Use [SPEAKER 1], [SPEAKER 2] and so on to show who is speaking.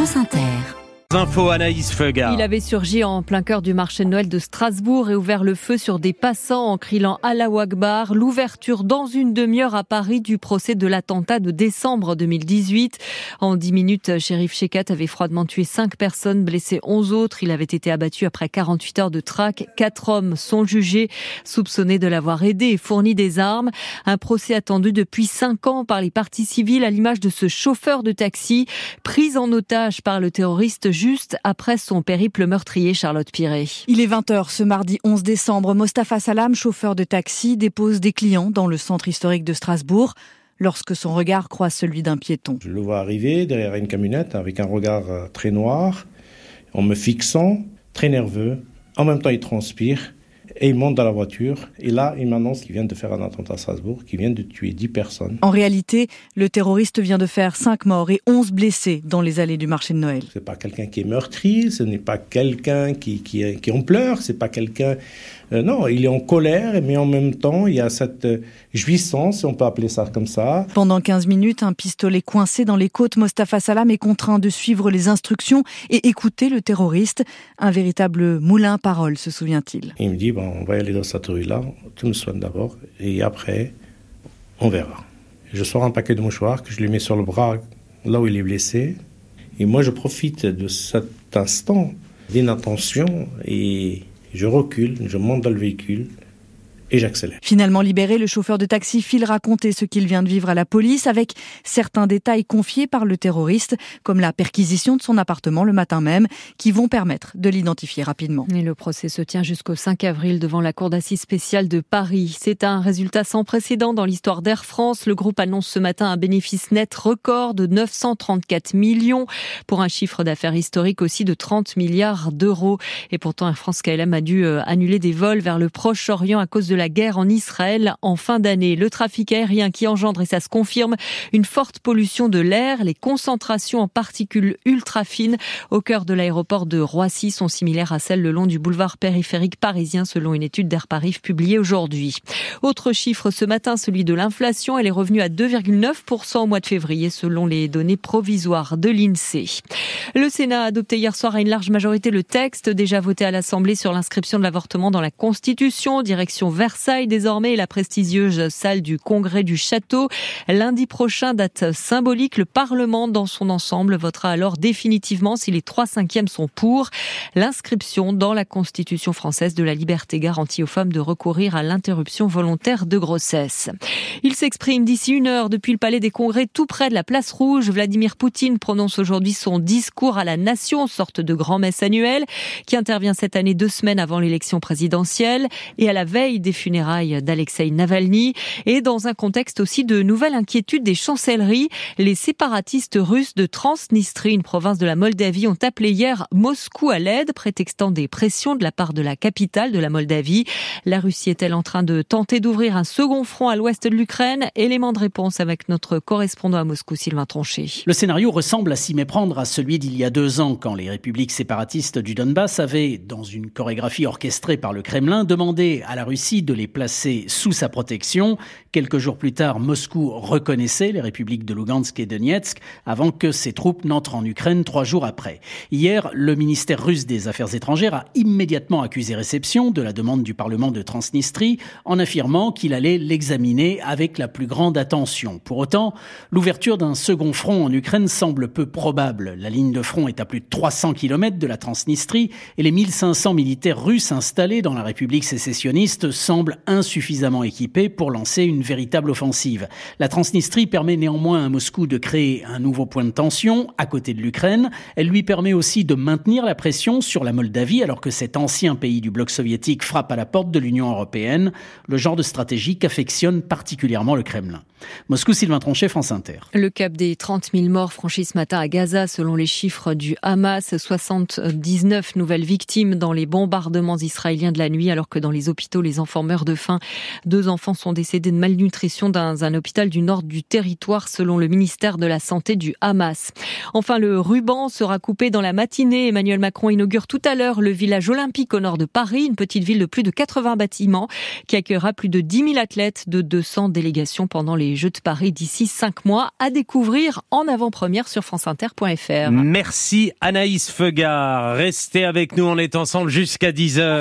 [SPEAKER 1] France Inter.
[SPEAKER 2] Il avait surgi en plein cœur du marché de Noël de Strasbourg et ouvert le feu sur des passants en criant Allah Akbar. L'ouverture dans une demi-heure à Paris du procès de l'attentat de décembre 2018. En dix minutes, Shérif Shekat avait froidement tué cinq personnes, blessé onze autres. Il avait été abattu après 48 heures de traque. Quatre hommes sont jugés, soupçonnés de l'avoir aidé et fourni des armes. Un procès attendu depuis cinq ans par les partis civils à l'image de ce chauffeur de taxi pris en otage par le terroriste juste après son périple meurtrier Charlotte Piré.
[SPEAKER 3] Il est 20h ce mardi 11 décembre. Mostafa Salam, chauffeur de taxi, dépose des clients dans le centre historique de Strasbourg lorsque son regard croise celui d'un piéton.
[SPEAKER 4] Je le vois arriver derrière une camionnette avec un regard euh, très noir, en me fixant, très nerveux. En même temps, il transpire. Et il monte dans la voiture. Et là, il m'annonce qu'il vient de faire un attentat à Strasbourg, qu'il vient de tuer 10 personnes.
[SPEAKER 3] En réalité, le terroriste vient de faire 5 morts et 11 blessés dans les allées du marché de Noël.
[SPEAKER 4] Ce n'est pas quelqu'un qui est meurtri, ce n'est pas quelqu'un qui, qui, qui en pleure, c'est pas quelqu'un euh, non, il est en colère, mais en même temps, il y a cette euh, jouissance, si on peut appeler ça comme ça.
[SPEAKER 3] Pendant 15 minutes, un pistolet coincé dans les côtes, Mostafa Salam est contraint de suivre les instructions et écouter le terroriste. Un véritable moulin à parole, se souvient-il.
[SPEAKER 4] Il me dit, on va aller dans cette rue-là, tu me soignes d'abord, et après, on verra. Je sors un paquet de mouchoirs que je lui mets sur le bras, là où il est blessé. Et moi, je profite de cet instant d'inattention et je recule, je monte dans le véhicule et j'accélère.
[SPEAKER 3] Finalement libéré, le chauffeur de taxi file raconter ce qu'il vient de vivre à la police avec certains détails confiés par le terroriste, comme la perquisition de son appartement le matin même, qui vont permettre de l'identifier rapidement.
[SPEAKER 2] Et le procès se tient jusqu'au 5 avril devant la Cour d'assises spéciale de Paris. C'est un résultat sans précédent dans l'histoire d'Air France. Le groupe annonce ce matin un bénéfice net record de 934 millions pour un chiffre d'affaires historique aussi de 30 milliards d'euros. Et pourtant, Air France KLM a dû euh, annuler des vols vers le Proche-Orient à cause de la guerre en Israël en fin d'année. Le trafic aérien qui engendre, et ça se confirme, une forte pollution de l'air. Les concentrations en particules ultra fines au cœur de l'aéroport de Roissy sont similaires à celles le long du boulevard périphérique parisien selon une étude d'Air Paris publiée aujourd'hui. Autre chiffre ce matin, celui de l'inflation. Elle est revenue à 2,9% au mois de février selon les données provisoires de l'INSEE. Le Sénat a adopté hier soir à une large majorité le texte déjà voté à l'Assemblée sur l'inscription de l'avortement dans la Constitution, direction vers Versailles désormais la prestigieuse salle du Congrès du Château. Lundi prochain, date symbolique, le Parlement dans son ensemble votera alors définitivement si les trois cinquièmes sont pour l'inscription dans la Constitution française de la liberté garantie aux femmes de recourir à l'interruption volontaire de grossesse. Il s'exprime d'ici une heure depuis le Palais des Congrès tout près de la place rouge. Vladimir Poutine prononce aujourd'hui son discours à la nation, sorte de grand-messe annuelle qui intervient cette année deux semaines avant l'élection présidentielle et à la veille des funérailles d'Alexei Navalny et dans un contexte aussi de nouvelles inquiétudes des chancelleries. Les séparatistes russes de Transnistrie, une province de la Moldavie, ont appelé hier Moscou à l'aide, prétextant des pressions de la part de la capitale de la Moldavie. La Russie est-elle en train de tenter d'ouvrir un second front à l'ouest de l'Ukraine? Élément de réponse avec notre correspondant à Moscou, Sylvain Tronchet.
[SPEAKER 5] Le scénario ressemble à s'y méprendre à celui d'il y a deux ans, quand les républiques séparatistes du Donbass avaient, dans une chorégraphie orchestrée par le Kremlin, demandé à la Russie de les placer sous sa protection. Quelques jours plus tard, Moscou reconnaissait les républiques de Lugansk et Donetsk avant que ses troupes n'entrent en Ukraine trois jours après. Hier, le ministère russe des Affaires étrangères a immédiatement accusé réception de la demande du Parlement de Transnistrie en affirmant qu'il allait l'examiner avec la plus grande attention. Pour autant, l'ouverture d'un second front en Ukraine semble peu probable. La ligne de front est à plus de 300 km de la Transnistrie et les 1500 militaires russes installés dans la République sécessionniste semblent insuffisamment équipée pour lancer une véritable offensive. La Transnistrie permet néanmoins à Moscou de créer un nouveau point de tension à côté de l'Ukraine. Elle lui permet aussi de maintenir la pression sur la Moldavie alors que cet ancien pays du bloc soviétique frappe à la porte de l'Union européenne, le genre de stratégie qu'affectionne particulièrement le Kremlin. Moscou, Sylvain Tronchet, France Inter.
[SPEAKER 2] Le cap des 30 000 morts franchi ce matin à Gaza selon les chiffres du Hamas, 79 nouvelles victimes dans les bombardements israéliens de la nuit alors que dans les hôpitaux les enfants de faim. Deux enfants sont décédés de malnutrition dans un hôpital du nord du territoire selon le ministère de la Santé du Hamas. Enfin, le ruban sera coupé dans la matinée. Emmanuel Macron inaugure tout à l'heure le village olympique au nord de Paris, une petite ville de plus de 80 bâtiments qui accueillera plus de 10 000 athlètes de 200 délégations pendant les les Jeux de Paris d'ici cinq mois à découvrir en avant-première sur franceinter.fr.
[SPEAKER 6] Merci Anaïs Feugard. Restez avec nous, on est ensemble jusqu'à 10h.